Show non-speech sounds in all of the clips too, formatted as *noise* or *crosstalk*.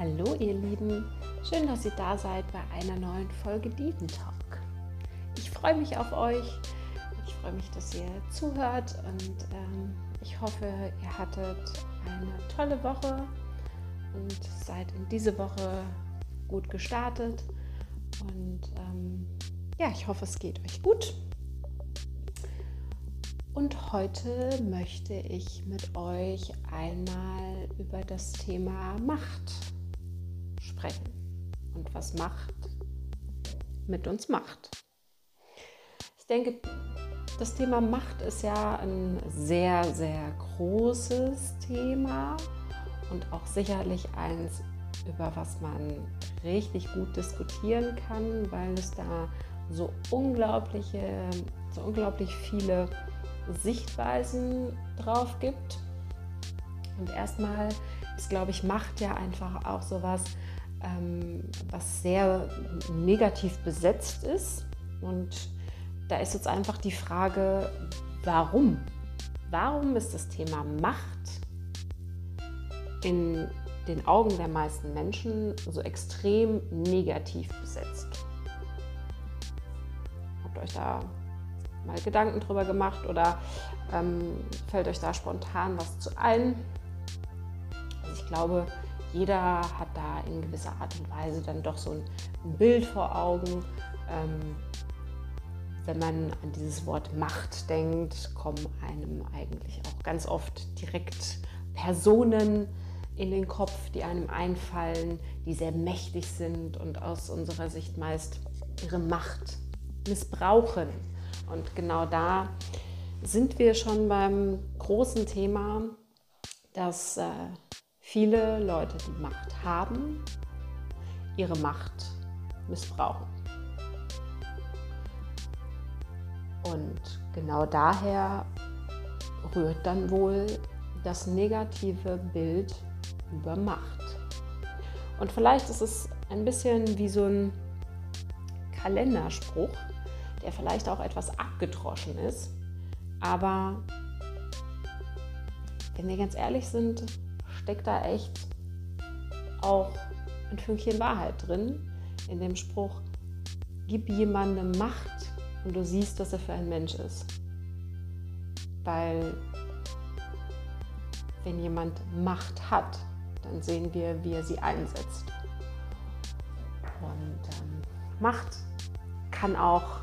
Hallo ihr Lieben, schön, dass ihr da seid bei einer neuen Folge Diven Talk. Ich freue mich auf euch, ich freue mich, dass ihr zuhört und ähm, ich hoffe, ihr hattet eine tolle Woche und seid in diese Woche gut gestartet und ähm, ja, ich hoffe, es geht euch gut. Und heute möchte ich mit euch einmal über das Thema Macht sprechen und was Macht mit uns macht. Ich denke, das Thema Macht ist ja ein sehr, sehr großes Thema und auch sicherlich eins, über was man richtig gut diskutieren kann, weil es da so unglaubliche, so unglaublich viele Sichtweisen drauf gibt. Und erstmal ist, glaube ich, Macht ja einfach auch sowas, ähm, was sehr negativ besetzt ist. Und da ist jetzt einfach die Frage, warum? Warum ist das Thema Macht in den Augen der meisten Menschen so extrem negativ besetzt? Habt ihr euch da mal Gedanken drüber gemacht oder ähm, fällt euch da spontan was zu ein? Also ich glaube, jeder hat da in gewisser Art und Weise dann doch so ein, ein Bild vor Augen. Ähm, wenn man an dieses Wort Macht denkt, kommen einem eigentlich auch ganz oft direkt Personen in den Kopf, die einem einfallen, die sehr mächtig sind und aus unserer Sicht meist ihre Macht missbrauchen. Und genau da sind wir schon beim großen Thema, dass äh, viele Leute, die Macht haben, ihre Macht missbrauchen. Und genau daher rührt dann wohl das negative Bild über Macht. Und vielleicht ist es ein bisschen wie so ein Kalenderspruch, der vielleicht auch etwas abgedroschen ist. Aber wenn wir ganz ehrlich sind, steckt da echt auch ein Fünkchen Wahrheit drin in dem Spruch, gib jemandem Macht und du siehst, was er für ein Mensch ist. Weil wenn jemand Macht hat, dann sehen wir, wie er sie einsetzt. Und ähm, Macht kann auch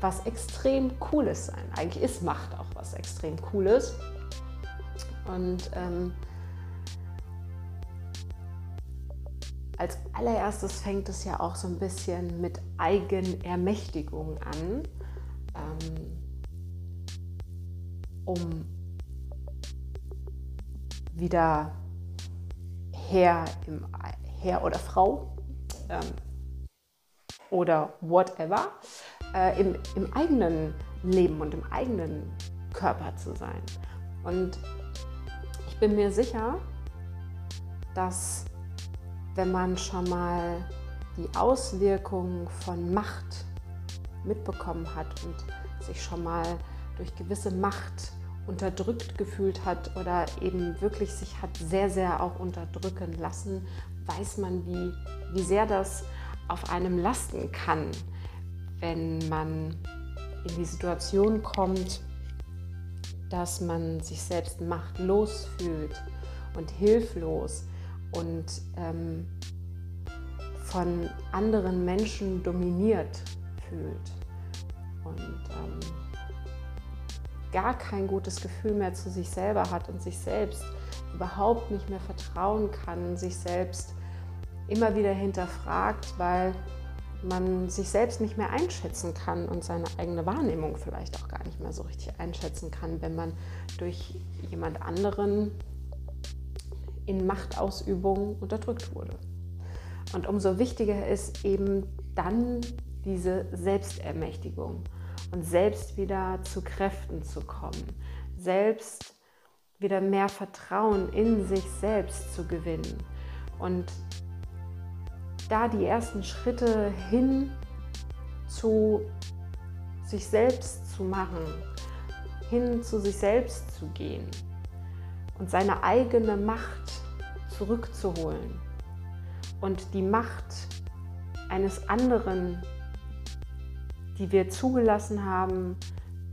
was extrem Cooles sein. Eigentlich ist Macht auch was extrem Cooles. Und ähm, als allererstes fängt es ja auch so ein bisschen mit Eigenermächtigung an, ähm, um wieder Herr, im, Herr oder Frau ähm, oder whatever äh, im, im eigenen Leben und im eigenen Körper zu sein. Und ich bin mir sicher, dass wenn man schon mal die Auswirkungen von Macht mitbekommen hat und sich schon mal durch gewisse Macht unterdrückt gefühlt hat oder eben wirklich sich hat sehr, sehr auch unterdrücken lassen, weiß man, wie, wie sehr das auf einem lasten kann, wenn man in die Situation kommt, dass man sich selbst machtlos fühlt und hilflos und ähm, von anderen Menschen dominiert fühlt. Und ähm, gar kein gutes Gefühl mehr zu sich selber hat und sich selbst überhaupt nicht mehr vertrauen kann, sich selbst immer wieder hinterfragt, weil man sich selbst nicht mehr einschätzen kann und seine eigene Wahrnehmung vielleicht auch gar nicht mehr so richtig einschätzen kann, wenn man durch jemand anderen in Machtausübung unterdrückt wurde. Und umso wichtiger ist eben dann diese Selbstermächtigung und selbst wieder zu Kräften zu kommen, selbst wieder mehr Vertrauen in sich selbst zu gewinnen und da die ersten Schritte hin zu sich selbst zu machen, hin zu sich selbst zu gehen und seine eigene Macht zurückzuholen und die Macht eines anderen, die wir zugelassen haben,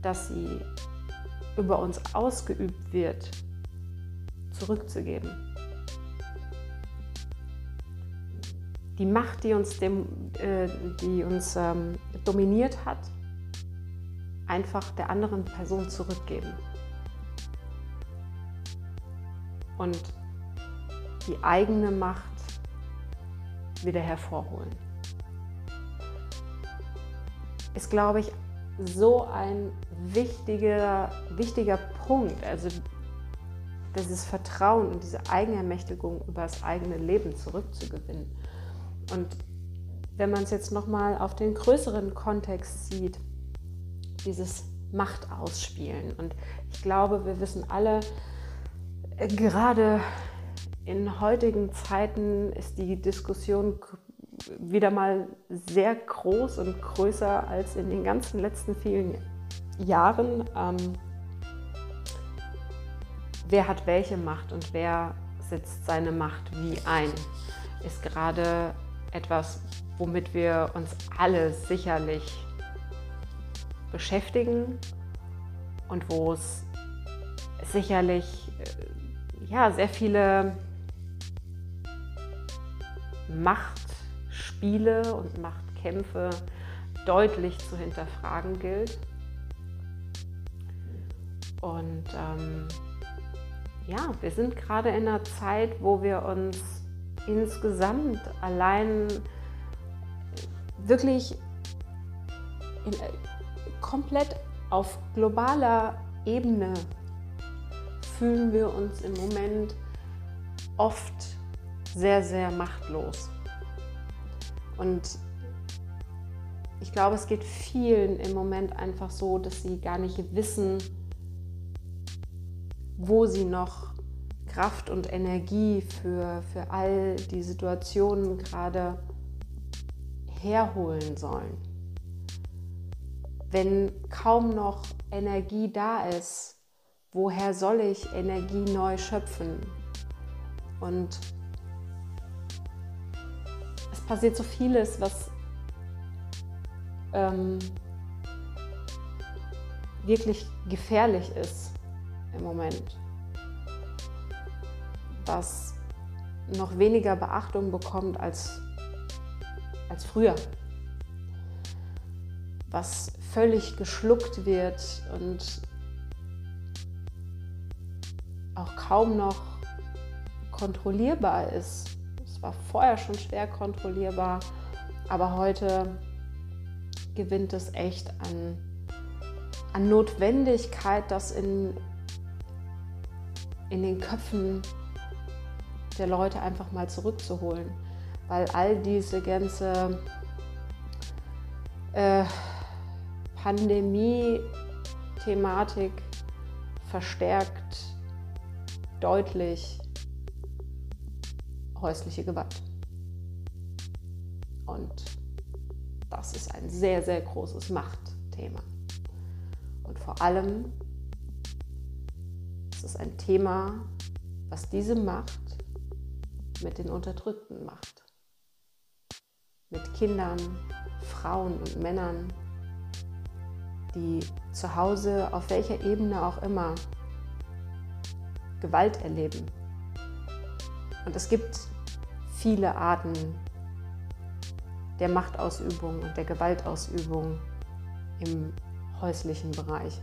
dass sie über uns ausgeübt wird, zurückzugeben. Die Macht, die uns, dem, äh, die uns ähm, dominiert hat, einfach der anderen Person zurückgeben. Und die eigene Macht wieder hervorholen. Ist, glaube ich, so ein wichtiger, wichtiger Punkt. Also dieses Vertrauen und diese Eigenermächtigung über das eigene Leben zurückzugewinnen. Und wenn man es jetzt nochmal auf den größeren Kontext sieht, dieses Machtausspielen. Und ich glaube, wir wissen alle, gerade in heutigen Zeiten ist die Diskussion wieder mal sehr groß und größer als in den ganzen letzten vielen Jahren. Ähm, wer hat welche Macht und wer setzt seine Macht wie ein, ist gerade etwas, womit wir uns alle sicherlich beschäftigen und wo es sicherlich äh, ja, sehr viele Machtspiele und Machtkämpfe deutlich zu hinterfragen gilt. Und ähm, ja, wir sind gerade in einer Zeit, wo wir uns insgesamt allein wirklich in, äh, komplett auf globaler Ebene fühlen wir uns im Moment oft sehr, sehr machtlos. Und ich glaube, es geht vielen im Moment einfach so, dass sie gar nicht wissen, wo sie noch Kraft und Energie für, für all die Situationen gerade herholen sollen. Wenn kaum noch Energie da ist, woher soll ich Energie neu schöpfen? Und passiert so vieles, was ähm, wirklich gefährlich ist im Moment. Was noch weniger Beachtung bekommt als, als früher. Was völlig geschluckt wird und auch kaum noch kontrollierbar ist war vorher schon schwer kontrollierbar, aber heute gewinnt es echt an, an Notwendigkeit, das in, in den Köpfen der Leute einfach mal zurückzuholen. Weil all diese ganze äh, Pandemie-Thematik verstärkt deutlich häusliche Gewalt. Und das ist ein sehr, sehr großes Machtthema. Und vor allem ist es ein Thema, was diese Macht mit den Unterdrückten macht. Mit Kindern, Frauen und Männern, die zu Hause auf welcher Ebene auch immer Gewalt erleben. Und es gibt viele Arten der Machtausübung und der Gewaltausübung im häuslichen Bereich.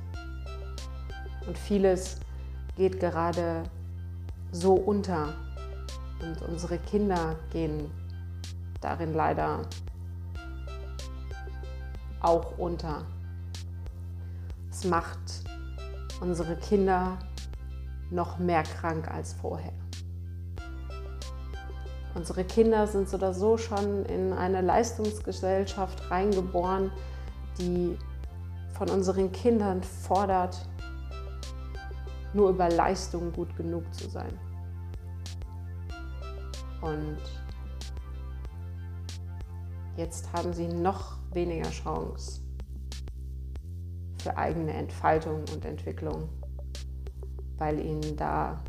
Und vieles geht gerade so unter und unsere Kinder gehen darin leider auch unter. Es macht unsere Kinder noch mehr krank als vorher. Unsere Kinder sind so oder so schon in eine Leistungsgesellschaft reingeboren, die von unseren Kindern fordert, nur über Leistung gut genug zu sein. Und jetzt haben sie noch weniger Chance für eigene Entfaltung und Entwicklung, weil ihnen da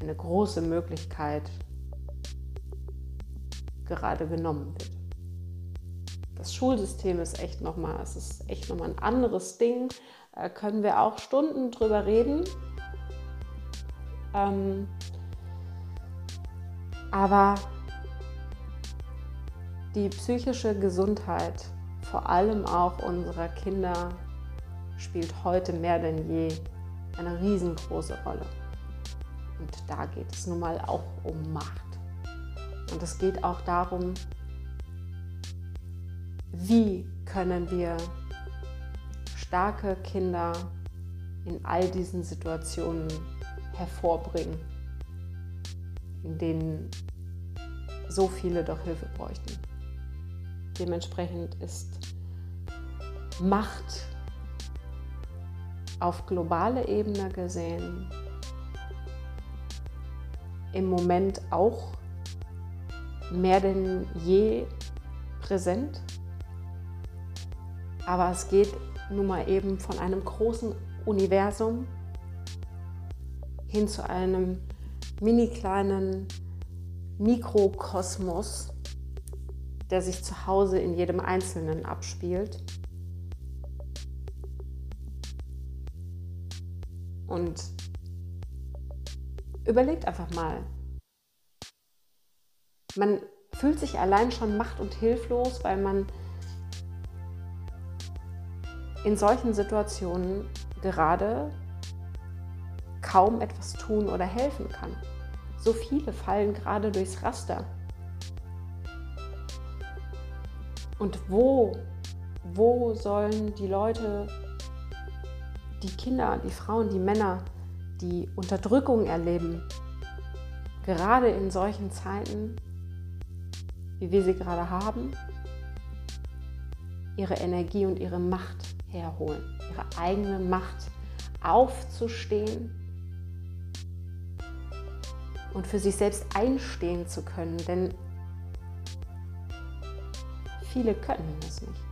eine große Möglichkeit gerade genommen wird. Das Schulsystem ist echt nochmal, es ist echt nochmal ein anderes Ding. Da können wir auch Stunden drüber reden. Ähm, aber die psychische Gesundheit, vor allem auch unserer Kinder, spielt heute mehr denn je eine riesengroße Rolle. Und da geht es nun mal auch um Macht. Und es geht auch darum, wie können wir starke Kinder in all diesen Situationen hervorbringen, in denen so viele doch Hilfe bräuchten. Dementsprechend ist Macht auf globale Ebene gesehen im Moment auch mehr denn je präsent. Aber es geht nun mal eben von einem großen Universum hin zu einem mini kleinen Mikrokosmos, der sich zu Hause in jedem Einzelnen abspielt. Und überlegt einfach mal. Man fühlt sich allein schon macht- und hilflos, weil man in solchen Situationen gerade kaum etwas tun oder helfen kann. So viele fallen gerade durchs Raster. Und wo, wo sollen die Leute, die Kinder, die Frauen, die Männer, die Unterdrückung erleben, gerade in solchen Zeiten, wie wir sie gerade haben, ihre Energie und ihre Macht herholen, ihre eigene Macht aufzustehen und für sich selbst einstehen zu können, denn viele können das nicht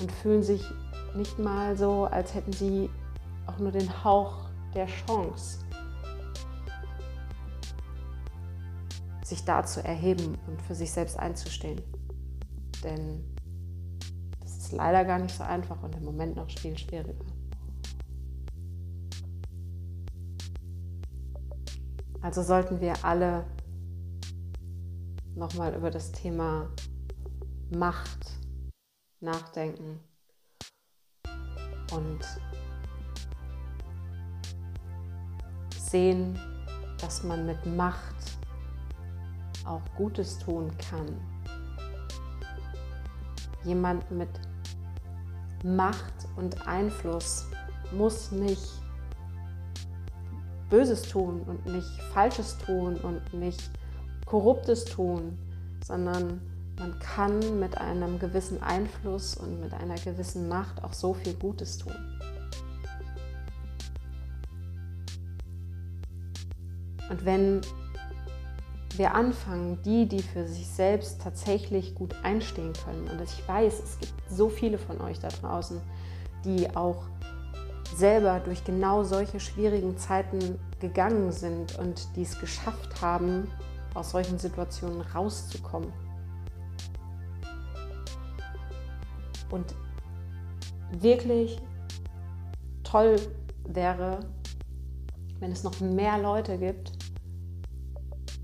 und fühlen sich nicht mal so, als hätten sie auch nur den Hauch der Chance, sich da zu erheben und für sich selbst einzustehen. Denn das ist leider gar nicht so einfach und im Moment noch viel schwieriger. Also sollten wir alle nochmal über das Thema Macht nachdenken und sehen, dass man mit Macht auch Gutes tun kann. Jemand mit Macht und Einfluss muss nicht Böses tun und nicht Falsches tun und nicht Korruptes tun, sondern man kann mit einem gewissen Einfluss und mit einer gewissen Macht auch so viel Gutes tun. Und wenn wir anfangen, die, die für sich selbst tatsächlich gut einstehen können, und ich weiß, es gibt so viele von euch da draußen, die auch selber durch genau solche schwierigen Zeiten gegangen sind und die es geschafft haben, aus solchen Situationen rauszukommen. Und wirklich toll wäre, wenn es noch mehr Leute gibt,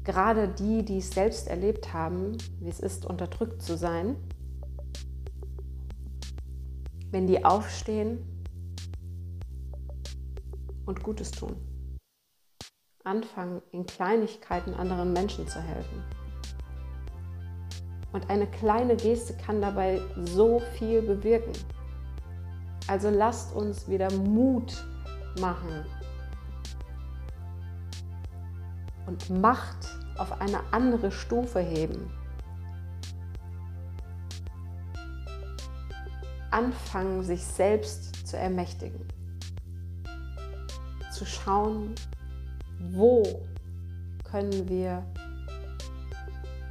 gerade die, die es selbst erlebt haben, wie es ist, unterdrückt zu sein, wenn die aufstehen und Gutes tun. Anfangen, in Kleinigkeiten anderen Menschen zu helfen. Und eine kleine Geste kann dabei so viel bewirken. Also lasst uns wieder Mut machen, und Macht auf eine andere Stufe heben. Anfangen, sich selbst zu ermächtigen. Zu schauen, wo können wir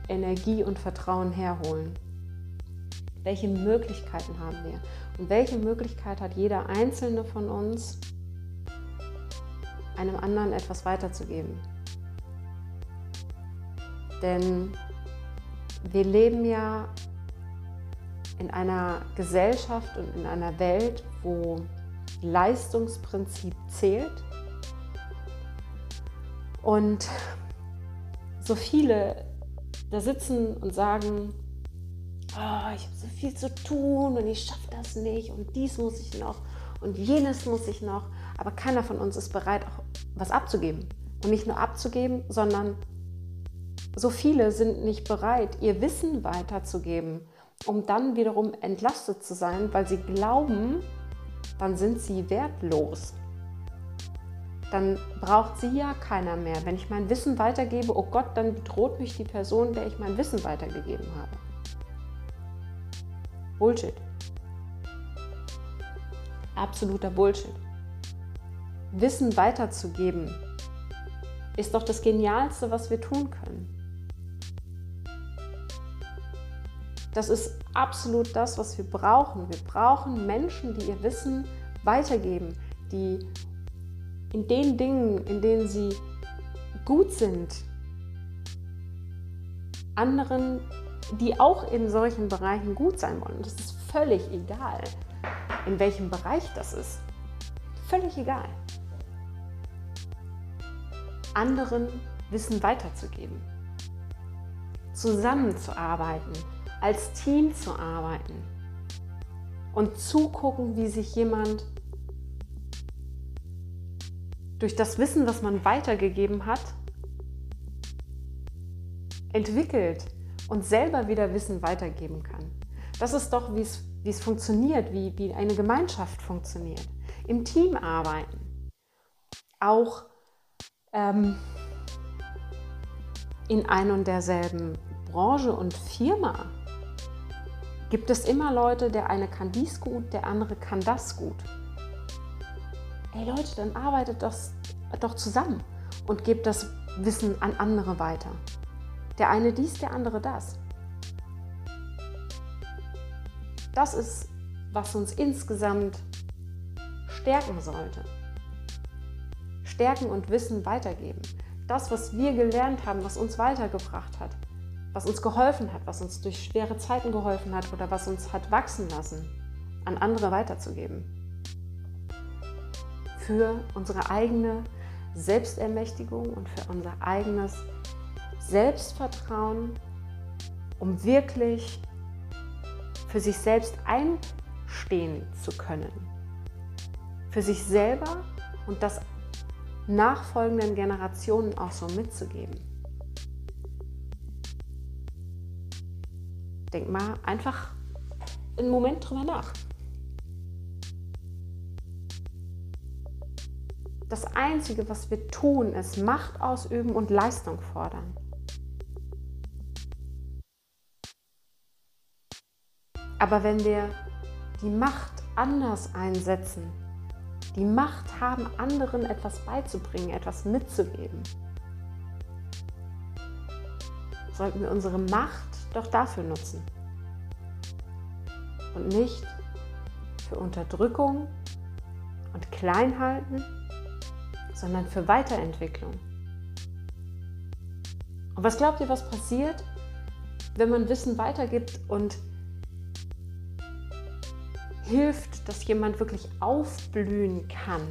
Energie und Vertrauen herholen. Welche Möglichkeiten haben wir? Und welche Möglichkeit hat jeder einzelne von uns, einem anderen etwas weiterzugeben? Denn wir leben ja in einer Gesellschaft und in einer Welt, wo Leistungsprinzip zählt. Und so viele da sitzen und sagen, oh, ich habe so viel zu tun und ich schaffe das nicht und dies muss ich noch und jenes muss ich noch. Aber keiner von uns ist bereit, auch was abzugeben. Und nicht nur abzugeben, sondern so viele sind nicht bereit, ihr Wissen weiterzugeben, um dann wiederum entlastet zu sein, weil sie glauben, dann sind sie wertlos. Dann braucht sie ja keiner mehr. Wenn ich mein Wissen weitergebe, oh Gott, dann bedroht mich die Person, der ich mein Wissen weitergegeben habe. Bullshit. Absoluter Bullshit. Wissen weiterzugeben ist doch das Genialste, was wir tun können. Das ist absolut das, was wir brauchen. Wir brauchen Menschen, die ihr Wissen weitergeben, die in den Dingen, in denen sie gut sind, anderen, die auch in solchen Bereichen gut sein wollen. Das ist völlig egal, in welchem Bereich das ist. Völlig egal. Anderen Wissen weiterzugeben, zusammenzuarbeiten, als Team zu arbeiten und zugucken, wie sich jemand durch das Wissen, was man weitergegeben hat, entwickelt und selber wieder Wissen weitergeben kann. Das ist doch, wie es, wie es funktioniert, wie, wie eine Gemeinschaft funktioniert. Im Team arbeiten. Auch ähm, in ein und derselben Branche und Firma gibt es immer Leute, der eine kann dies gut, der andere kann das gut. Ey Leute, dann arbeitet das doch zusammen und gebt das Wissen an andere weiter. Der eine dies, der andere das. Das ist, was uns insgesamt stärken sollte. Stärken und Wissen weitergeben. Das, was wir gelernt haben, was uns weitergebracht hat, was uns geholfen hat, was uns durch schwere Zeiten geholfen hat oder was uns hat wachsen lassen, an andere weiterzugeben. Für unsere eigene Selbstermächtigung und für unser eigenes Selbstvertrauen, um wirklich für sich selbst einstehen zu können. Für sich selber und das nachfolgenden Generationen auch so mitzugeben. Denk mal einfach einen Moment drüber nach. Das Einzige, was wir tun, ist Macht ausüben und Leistung fordern. Aber wenn wir die Macht anders einsetzen, die Macht haben, anderen etwas beizubringen, etwas mitzugeben, sollten wir unsere Macht doch dafür nutzen. Und nicht für Unterdrückung und Kleinhalten, sondern für Weiterentwicklung. Und was glaubt ihr, was passiert, wenn man Wissen weitergibt und hilft, dass jemand wirklich aufblühen kann?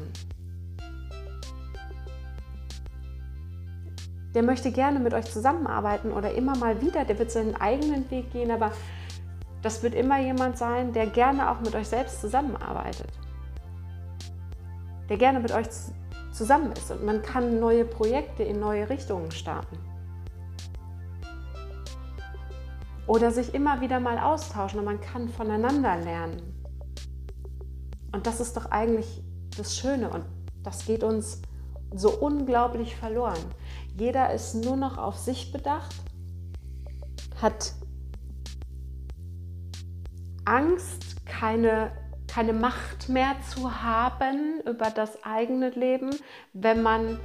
der möchte gerne mit euch zusammenarbeiten oder immer mal wieder, der wird seinen eigenen Weg gehen, aber das wird immer jemand sein, der gerne auch mit euch selbst zusammenarbeitet. Der gerne mit euch zusammen ist und man kann neue Projekte in neue Richtungen starten. Oder sich immer wieder mal austauschen und man kann voneinander lernen. Und das ist doch eigentlich das Schöne und das geht uns so unglaublich verloren. Jeder ist nur noch auf sich bedacht, hat Angst, keine, keine Macht mehr zu haben über das eigene Leben, wenn man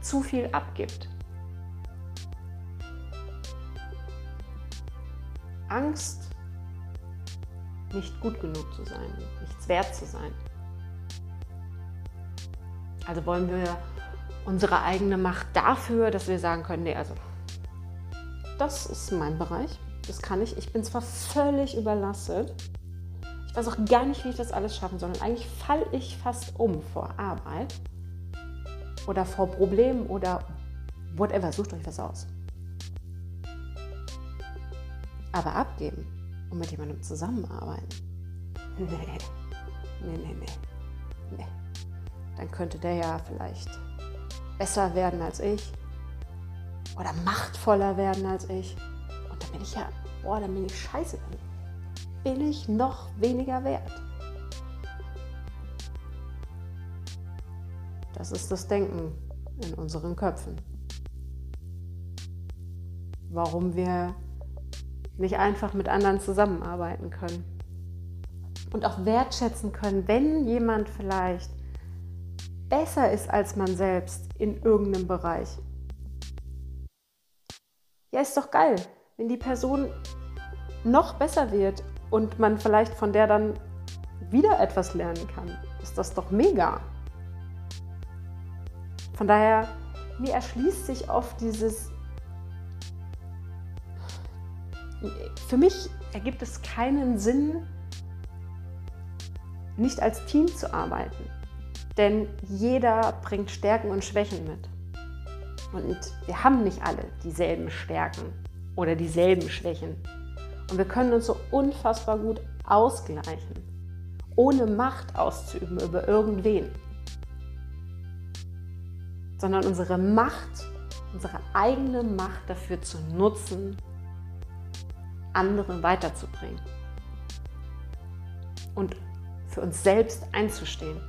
zu viel abgibt. Angst, nicht gut genug zu sein, nichts wert zu sein. Also wollen wir unsere eigene Macht dafür, dass wir sagen können, nee, also das ist mein Bereich, das kann ich. Ich bin zwar völlig überlastet, weiß auch gar nicht, wie ich das alles schaffen soll. Und eigentlich falle ich fast um vor Arbeit oder vor Problemen oder whatever, sucht euch was aus. Aber abgeben und mit jemandem zusammenarbeiten, *laughs* nee, nee, nee, nee, nee. Dann könnte der ja vielleicht besser werden als ich oder machtvoller werden als ich. Und dann bin ich ja, boah, dann bin ich scheiße. Bin ich noch weniger wert. Das ist das Denken in unseren Köpfen. Warum wir nicht einfach mit anderen zusammenarbeiten können. Und auch wertschätzen können, wenn jemand vielleicht besser ist als man selbst in irgendeinem Bereich. Ja, ist doch geil, wenn die Person noch besser wird und man vielleicht von der dann wieder etwas lernen kann. Ist das doch mega. Von daher, mir erschließt sich oft dieses, für mich ergibt es keinen Sinn, nicht als Team zu arbeiten. Denn jeder bringt Stärken und Schwächen mit. Und wir haben nicht alle dieselben Stärken oder dieselben Schwächen. Und wir können uns so unfassbar gut ausgleichen, ohne Macht auszuüben über irgendwen. Sondern unsere Macht, unsere eigene Macht dafür zu nutzen, andere weiterzubringen. Und für uns selbst einzustehen.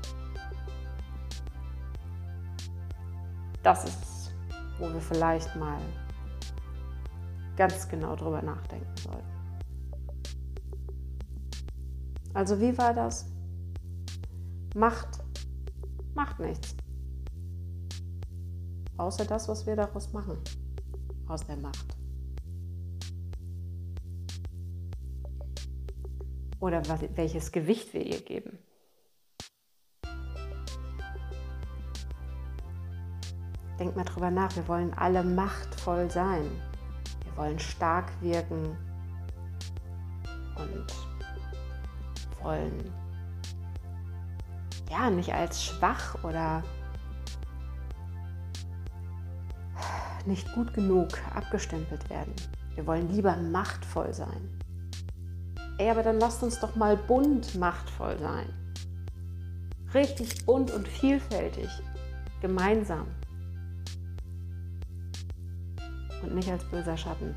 Das ist, wo wir vielleicht mal ganz genau drüber nachdenken sollten. Also wie war das? Macht macht nichts. Außer das, was wir daraus machen. Aus der Macht. Oder welches Gewicht wir ihr geben. Denk mal drüber nach, wir wollen alle machtvoll sein. Wir wollen stark wirken wollen ja nicht als schwach oder nicht gut genug abgestempelt werden. Wir wollen lieber machtvoll sein. Ey, aber dann lasst uns doch mal bunt machtvoll sein. Richtig bunt und vielfältig. Gemeinsam. Und nicht als böser Schatten.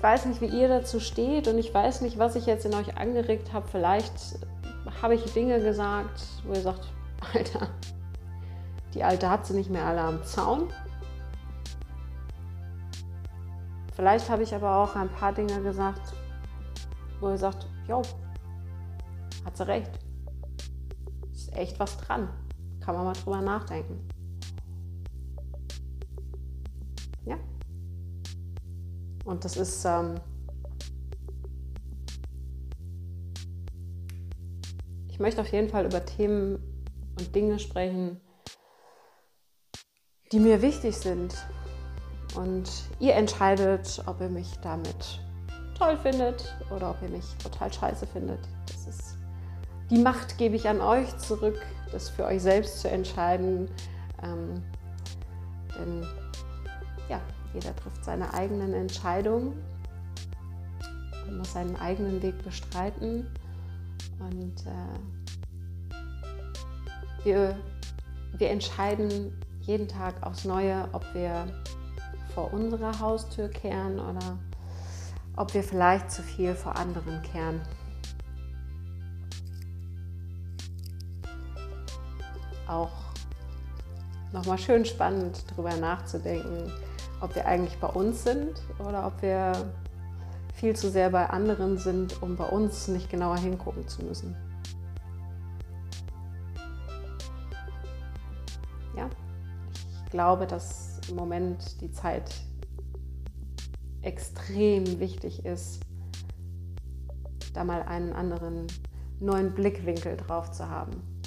Ich weiß nicht, wie ihr dazu steht und ich weiß nicht, was ich jetzt in euch angeregt habe. Vielleicht habe ich Dinge gesagt, wo ihr sagt, *laughs* Alter, die Alte hat sie nicht mehr alle am Zaun. Vielleicht habe ich aber auch ein paar Dinge gesagt, wo er sagt, jo, hat sie recht. Ist echt was dran. Kann man mal drüber nachdenken. Und das ist ähm, ich möchte auf jeden Fall über Themen und Dinge sprechen, die mir wichtig sind, und ihr entscheidet, ob ihr mich damit toll findet oder ob ihr mich total scheiße findet. Das ist die Macht gebe ich an euch zurück, das für euch selbst zu entscheiden. Ähm, denn ja, jeder trifft seine eigenen Entscheidungen und muss seinen eigenen Weg bestreiten. Und äh, wir, wir entscheiden jeden Tag aufs Neue, ob wir vor unserer Haustür kehren oder ob wir vielleicht zu viel vor anderen kehren. Auch nochmal schön spannend darüber nachzudenken, ob wir eigentlich bei uns sind oder ob wir viel zu sehr bei anderen sind, um bei uns nicht genauer hingucken zu müssen. Ja, ich glaube, dass im Moment die Zeit extrem wichtig ist, da mal einen anderen neuen Blickwinkel drauf zu haben.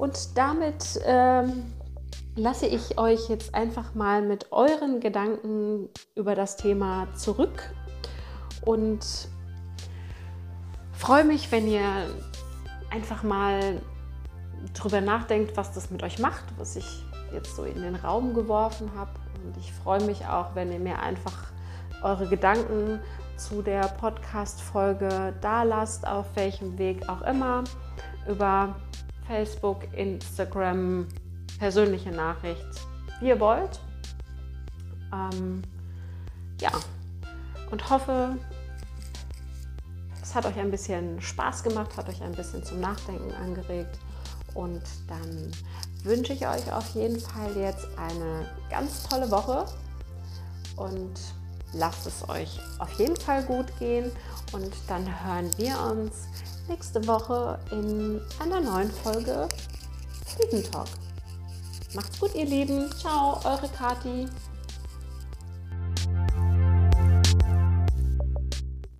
Und damit ähm, lasse ich euch jetzt einfach mal mit euren Gedanken über das Thema zurück und freue mich, wenn ihr einfach mal drüber nachdenkt, was das mit euch macht, was ich jetzt so in den Raum geworfen habe. Und ich freue mich auch, wenn ihr mir einfach eure Gedanken zu der Podcast-Folge da lasst, auf welchem Weg auch immer, über Facebook, Instagram, persönliche Nachricht, wie ihr wollt. Ähm, ja, und hoffe, es hat euch ein bisschen Spaß gemacht, hat euch ein bisschen zum Nachdenken angeregt. Und dann wünsche ich euch auf jeden Fall jetzt eine ganz tolle Woche und lasst es euch auf jeden Fall gut gehen. Und dann hören wir uns nächste Woche in einer neuen Folge Frieden Talk. Macht's gut, ihr Lieben. Ciao, eure Kati.